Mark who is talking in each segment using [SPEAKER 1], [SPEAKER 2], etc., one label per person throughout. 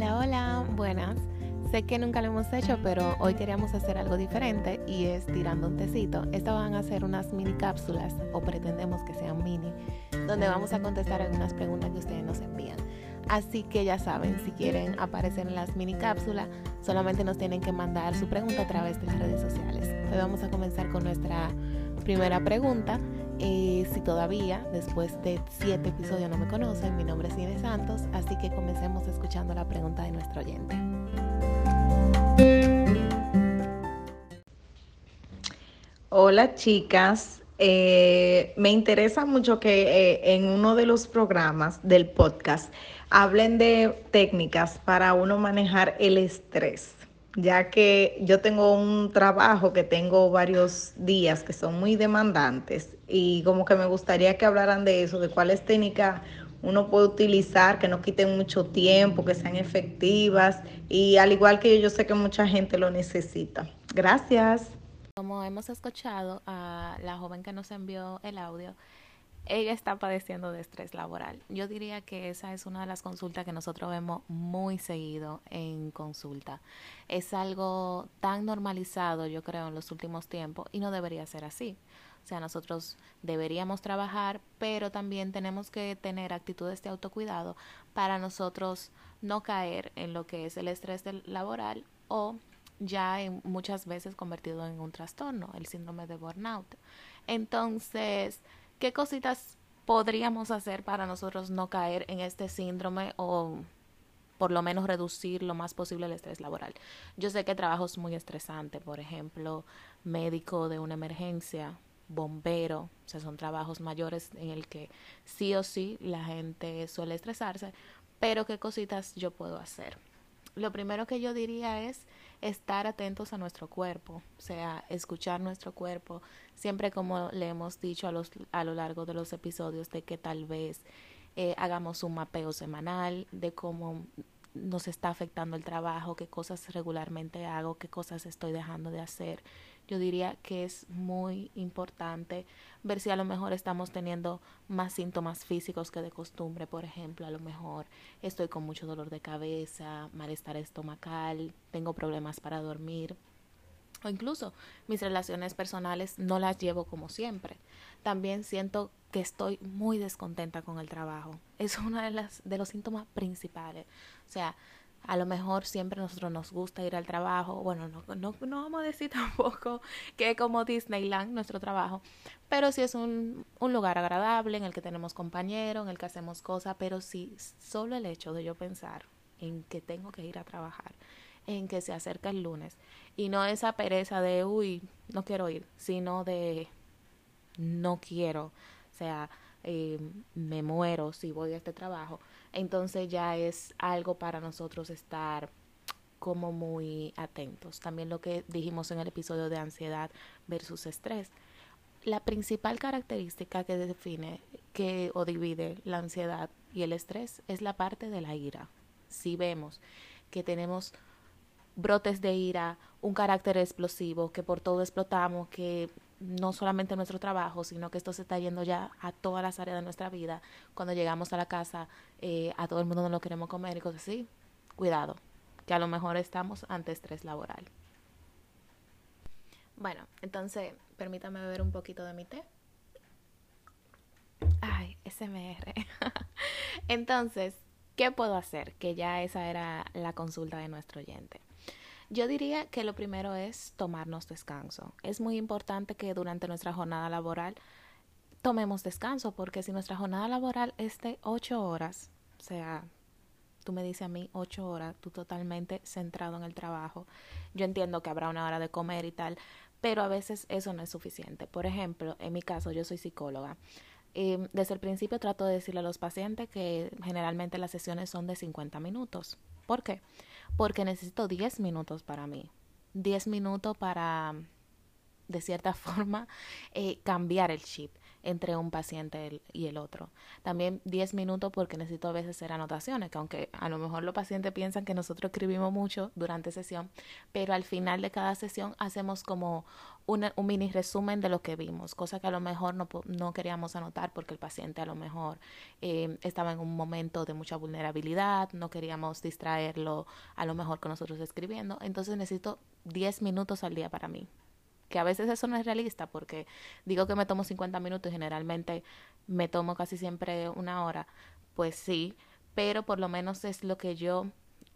[SPEAKER 1] Hola, hola, buenas. Sé que nunca lo hemos hecho, pero hoy queríamos hacer algo diferente y es tirando un tecito. Estas van a ser unas mini cápsulas, o pretendemos que sean mini, donde vamos a contestar algunas preguntas que ustedes nos envían. Así que ya saben, si quieren aparecer en las mini cápsulas, solamente nos tienen que mandar su pregunta a través de las redes sociales. Hoy vamos a comenzar con nuestra primera pregunta. Eh, si todavía, después de siete episodios, no me conocen, mi nombre es Inés Santos, así que comencemos escuchando la pregunta de nuestro oyente.
[SPEAKER 2] Hola chicas, eh, me interesa mucho que eh, en uno de los programas del podcast hablen de técnicas para uno manejar el estrés, ya que yo tengo un trabajo que tengo varios días que son muy demandantes y como que me gustaría que hablaran de eso, de cuáles técnicas uno puede utilizar, que no quiten mucho tiempo, que sean efectivas y al igual que yo, yo sé que mucha gente lo necesita. Gracias.
[SPEAKER 1] Como hemos escuchado a la joven que nos envió el audio, ella está padeciendo de estrés laboral. Yo diría que esa es una de las consultas que nosotros vemos muy seguido en consulta. Es algo tan normalizado, yo creo, en los últimos tiempos y no debería ser así. O sea, nosotros deberíamos trabajar, pero también tenemos que tener actitudes de autocuidado para nosotros no caer en lo que es el estrés laboral o ya muchas veces convertido en un trastorno, el síndrome de burnout. Entonces, ¿qué cositas podríamos hacer para nosotros no caer en este síndrome o por lo menos reducir lo más posible el estrés laboral? Yo sé que trabajo es muy estresante, por ejemplo, médico de una emergencia, bombero, o sea, son trabajos mayores en el que sí o sí la gente suele estresarse, pero qué cositas yo puedo hacer. Lo primero que yo diría es estar atentos a nuestro cuerpo, o sea, escuchar nuestro cuerpo, siempre como le hemos dicho a, los, a lo largo de los episodios de que tal vez eh, hagamos un mapeo semanal de cómo nos está afectando el trabajo, qué cosas regularmente hago, qué cosas estoy dejando de hacer. Yo diría que es muy importante ver si a lo mejor estamos teniendo más síntomas físicos que de costumbre, por ejemplo, a lo mejor estoy con mucho dolor de cabeza, malestar estomacal, tengo problemas para dormir, o incluso mis relaciones personales no las llevo como siempre. También siento que estoy muy descontenta con el trabajo. Es uno de, las, de los síntomas principales. O sea, a lo mejor siempre a nosotros nos gusta ir al trabajo. Bueno, no, no, no vamos a decir tampoco que como Disneyland nuestro trabajo, pero sí es un, un lugar agradable en el que tenemos compañeros, en el que hacemos cosas, pero sí solo el hecho de yo pensar en que tengo que ir a trabajar, en que se acerca el lunes, y no esa pereza de, uy, no quiero ir, sino de, no quiero, o sea, eh, me muero si voy a este trabajo, entonces ya es algo para nosotros estar como muy atentos. También lo que dijimos en el episodio de ansiedad versus estrés. La principal característica que define que o divide la ansiedad y el estrés es la parte de la ira. Si vemos que tenemos brotes de ira, un carácter explosivo, que por todo explotamos, que no solamente nuestro trabajo, sino que esto se está yendo ya a todas las áreas de nuestra vida. Cuando llegamos a la casa, eh, a todo el mundo no lo queremos comer y cosas así. Cuidado, que a lo mejor estamos ante estrés laboral. Bueno, entonces, permítame beber un poquito de mi té. Ay, SMR. entonces, ¿qué puedo hacer? Que ya esa era la consulta de nuestro oyente. Yo diría que lo primero es tomarnos descanso. Es muy importante que durante nuestra jornada laboral tomemos descanso, porque si nuestra jornada laboral es de ocho horas, o sea, tú me dices a mí ocho horas, tú totalmente centrado en el trabajo. Yo entiendo que habrá una hora de comer y tal, pero a veces eso no es suficiente. Por ejemplo, en mi caso, yo soy psicóloga. Y desde el principio trato de decirle a los pacientes que generalmente las sesiones son de 50 minutos. ¿Por qué? porque necesito 10 minutos para mí, 10 minutos para, de cierta forma, eh, cambiar el chip. Entre un paciente y el otro. También 10 minutos porque necesito a veces hacer anotaciones, que aunque a lo mejor los pacientes piensan que nosotros escribimos mucho durante sesión, pero al final de cada sesión hacemos como un mini resumen de lo que vimos, cosa que a lo mejor no, no queríamos anotar porque el paciente a lo mejor eh, estaba en un momento de mucha vulnerabilidad, no queríamos distraerlo a lo mejor con nosotros escribiendo, entonces necesito 10 minutos al día para mí que a veces eso no es realista porque digo que me tomo 50 minutos y generalmente me tomo casi siempre una hora, pues sí, pero por lo menos es lo que yo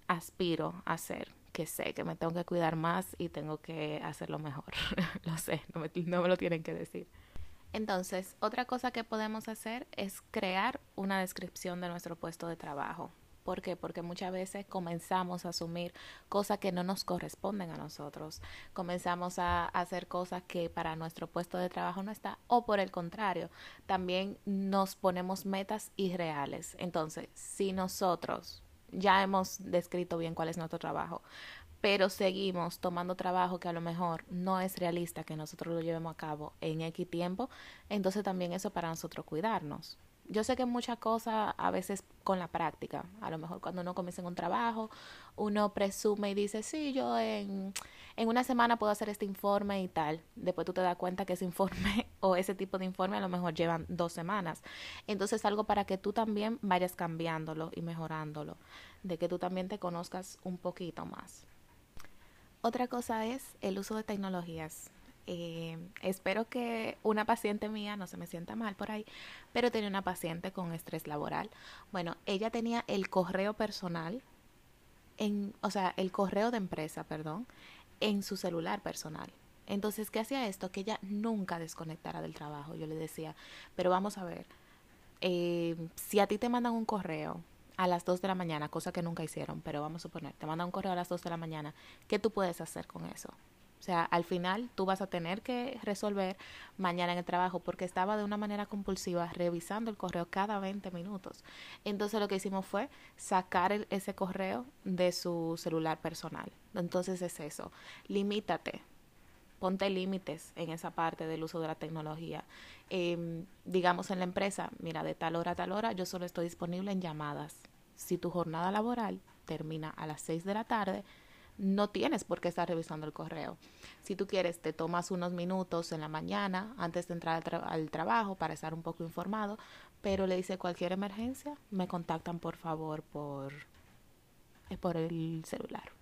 [SPEAKER 1] aspiro a hacer, que sé que me tengo que cuidar más y tengo que hacerlo mejor, lo sé, no me, no me lo tienen que decir. Entonces, otra cosa que podemos hacer es crear una descripción de nuestro puesto de trabajo. ¿Por qué? Porque muchas veces comenzamos a asumir cosas que no nos corresponden a nosotros. Comenzamos a hacer cosas que para nuestro puesto de trabajo no está. O por el contrario, también nos ponemos metas irreales. Entonces, si nosotros ya hemos descrito bien cuál es nuestro trabajo, pero seguimos tomando trabajo que a lo mejor no es realista que nosotros lo llevemos a cabo en X tiempo, entonces también eso para nosotros cuidarnos yo sé que muchas cosas a veces con la práctica, a lo mejor cuando uno comienza en un trabajo, uno presume y dice, sí, yo en, en una semana puedo hacer este informe y tal. Después tú te das cuenta que ese informe o ese tipo de informe a lo mejor llevan dos semanas. Entonces algo para que tú también vayas cambiándolo y mejorándolo, de que tú también te conozcas un poquito más. Otra cosa es el uso de tecnologías. Eh, espero que una paciente mía no se me sienta mal por ahí, pero tenía una paciente con estrés laboral. Bueno, ella tenía el correo personal, en, o sea, el correo de empresa, perdón, en su celular personal. Entonces, ¿qué hacía esto? Que ella nunca desconectara del trabajo. Yo le decía, pero vamos a ver, eh, si a ti te mandan un correo a las 2 de la mañana, cosa que nunca hicieron, pero vamos a suponer, te mandan un correo a las 2 de la mañana, ¿qué tú puedes hacer con eso? O sea, al final tú vas a tener que resolver mañana en el trabajo porque estaba de una manera compulsiva revisando el correo cada 20 minutos. Entonces lo que hicimos fue sacar ese correo de su celular personal. Entonces es eso, limítate, ponte límites en esa parte del uso de la tecnología. Em, digamos en la empresa, mira, de tal hora a tal hora yo solo estoy disponible en llamadas. Si tu jornada laboral termina a las 6 de la tarde, no tienes por qué estar revisando el correo. Si tú quieres, te tomas unos minutos en la mañana antes de entrar al, trabajo para estar un poco informado, pero le dice cualquier emergencia, me contactan por favor por, eh, por el celular.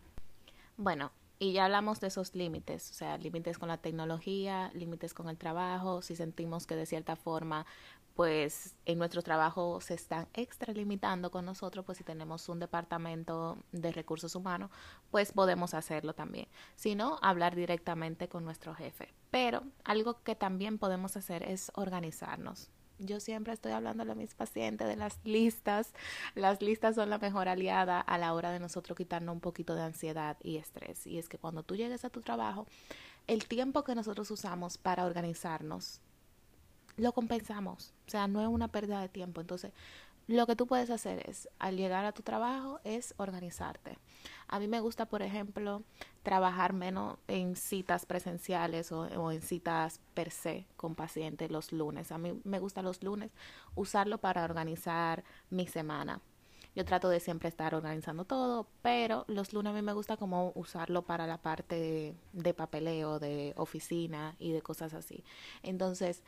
[SPEAKER 1] Bueno, y ya hablamos de esos límites, o sea, límites con la tecnología, límites con el trabajo, si sentimos que de cierta forma pues en nuestro trabajo se están extralimitando con nosotros, pues si tenemos un departamento de recursos humanos, pues podemos hacerlo también. Si no, hablar directamente con nuestro jefe. Pero algo que también podemos hacer es organizarnos. Yo siempre estoy hablando a mis pacientes de las listas. Las listas son la mejor aliada a la hora de nosotros quitarnos un poquito de ansiedad y estrés. Y es que cuando tú llegues a tu trabajo, el tiempo que nosotros usamos para organizarnos lo compensamos. Sea, no es una pérdida de tiempo. Entonces, lo que tú puedes hacer es, al llegar a tu trabajo, es organizarte. A mí me gusta, por ejemplo, trabajar menos en citas presenciales o, en citas per se con pacientes los lunes. A mí me gusta los lunes usarlo para organizar mi semana. Yo trato de siempre estar organizando todo, pero los lunes a mí me gusta como usarlo para la parte de papeleo, de oficina y de cosas así. Entonces,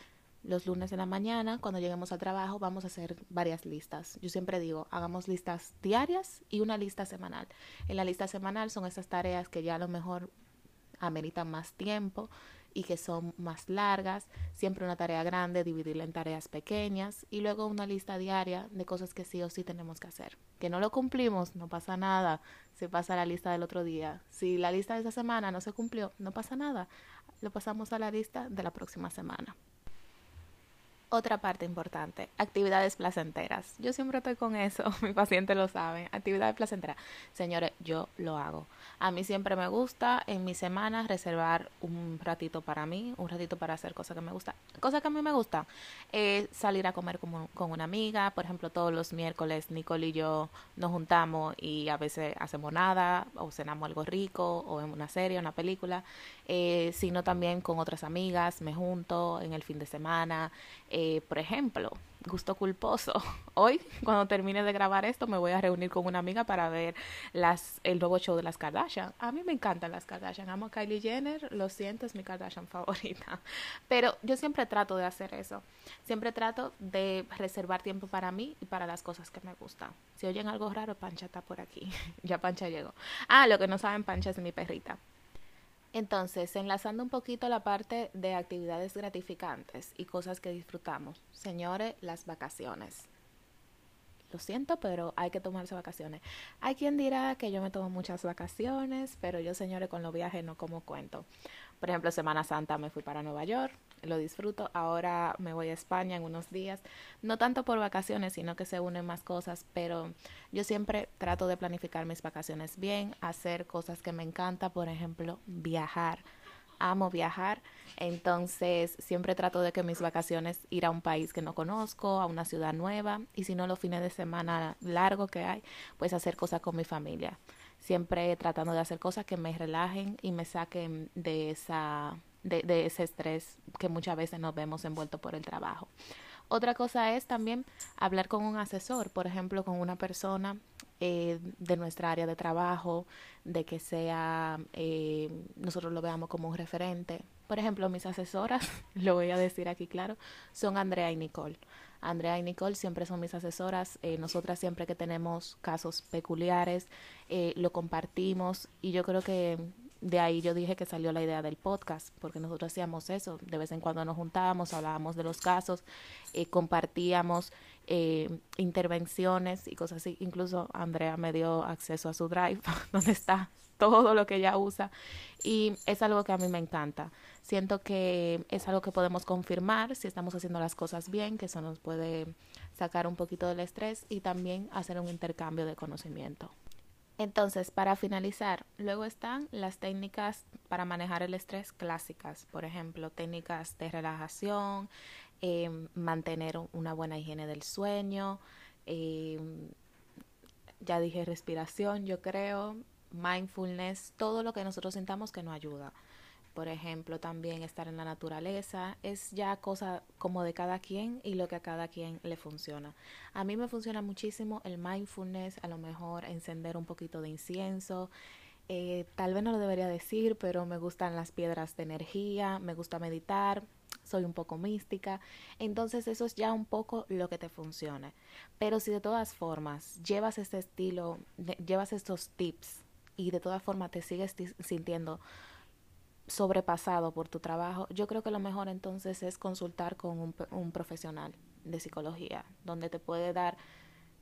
[SPEAKER 1] los lunes en la mañana, cuando lleguemos al trabajo, vamos a hacer varias listas. Yo siempre digo, hagamos listas diarias y una lista semanal. En la lista semanal son esas tareas que ya a lo mejor ameritan más tiempo y que son más largas. Siempre una tarea grande, dividirla en tareas pequeñas y luego una lista diaria de cosas que sí o sí tenemos que hacer. Que no lo cumplimos, no pasa nada. Se pasa a la lista del otro día. Si la lista de esa semana no se cumplió, no pasa nada. Lo pasamos a la lista de la próxima semana. Otra parte importante, actividades placenteras. Yo siempre estoy con eso, mi paciente lo sabe. Actividades placenteras. Señores, yo lo hago. A mí siempre me gusta en mi semana reservar un ratito para mí, un ratito para hacer cosas que me gustan. Cosas que a mí me gustan, es salir a comer con, con una amiga. Por ejemplo, todos los miércoles Nicole y yo nos juntamos y a veces hacemos nada o cenamos algo rico o en una serie, una película. eh, sino también con otras amigas, me junto en el fin de semana. Eh, por ejemplo, gusto culposo. Hoy, cuando termine de grabar esto, me voy a reunir con una amiga para ver las, el nuevo show de las Kardashian. A mí me encantan las Kardashian. Amo a Kylie Jenner, lo siento, es mi Kardashian favorita. Pero yo siempre trato de hacer eso. Siempre trato de reservar tiempo para mí y para las cosas que me gustan. Si oyen algo raro, Pancha está por aquí. ya Pancha llegó. Ah, lo que no saben, Pancha es mi perrita. Entonces, enlazando un poquito la parte de actividades gratificantes y cosas que disfrutamos. Señores, las vacaciones. Lo siento, pero hay que tomarse vacaciones. Hay quien dirá que yo me tomo muchas vacaciones, pero yo, señores, con los viajes no como cuento. Por ejemplo, Semana Santa me fui para Nueva York, lo disfruto. Ahora me voy a España en unos días, no tanto por vacaciones, sino que se unen más cosas, pero yo siempre trato de planificar mis vacaciones bien, hacer cosas que me encanta, por ejemplo, viajar. Amo viajar, entonces siempre trato de que mis vacaciones ir a un país que no conozco, a una ciudad nueva y si no los fines de semana largo que hay, pues hacer cosas con mi familia. Siempre tratando de hacer cosas que me relajen y me saquen de esa de ese estrés que muchas veces nos vemos envueltos por el trabajo. Otra cosa es también hablar con un asesor, por ejemplo, con una persona eh, de nuestra área de trabajo, de que sea, eh, nosotros lo veamos como un referente. Por ejemplo, mis asesoras, lo voy a decir aquí claro, son Andrea y Nicole. Andrea y Nicole siempre son mis asesoras. Eh, nosotras siempre que tenemos casos peculiares, eh, lo compartimos y yo creo que de ahí yo dije que salió la idea del podcast, porque nosotros hacíamos eso, de vez en cuando nos juntábamos, hablábamos de los casos, eh, compartíamos eh, intervenciones y cosas así. Incluso Andrea me dio acceso a su drive, donde está todo lo que ella usa, y es algo que a mí me encanta. Siento que es algo que podemos confirmar si estamos haciendo las cosas bien, que eso nos puede sacar un poquito del estrés y también hacer un intercambio de conocimiento. Entonces, para finalizar, luego están las técnicas para manejar el estrés clásicas, por ejemplo, técnicas de relajación, eh, mantener una buena higiene del sueño, eh, ya dije respiración, yo creo, mindfulness, todo lo que nosotros sintamos que nos ayuda por ejemplo, también estar en la naturaleza, es ya cosa como de cada quien y lo que a cada quien le funciona. A mí me funciona muchísimo el mindfulness, a lo mejor encender un poquito de incienso. Eh, tal vez no lo debería decir, pero me gustan las piedras de energía, me gusta meditar, soy un poco mística, entonces eso es ya un poco lo que te funcione. Pero si de todas formas llevas este estilo, llevas estos tips y de todas formas te sigues sintiendo sobrepasado por tu trabajo, yo creo que lo mejor entonces es consultar con un, un, profesional de psicología, donde te puede dar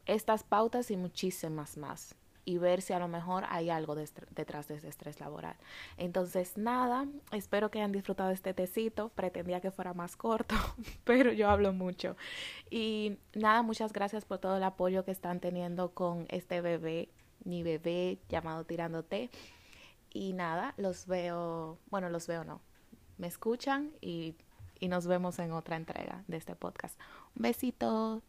[SPEAKER 1] estas pautas y muchísimas más y ver si a lo mejor hay algo de detrás de ese estrés laboral. Entonces, nada, espero que hayan disfrutado este tecito. Pretendía que fuera más corto, pero yo hablo mucho. Y nada, muchas gracias por todo el apoyo que están teniendo con este bebé, mi bebé llamado Tirándote. Y nada, los veo, bueno, los veo no, me escuchan y, y nos vemos en otra entrega de este podcast. Un besito.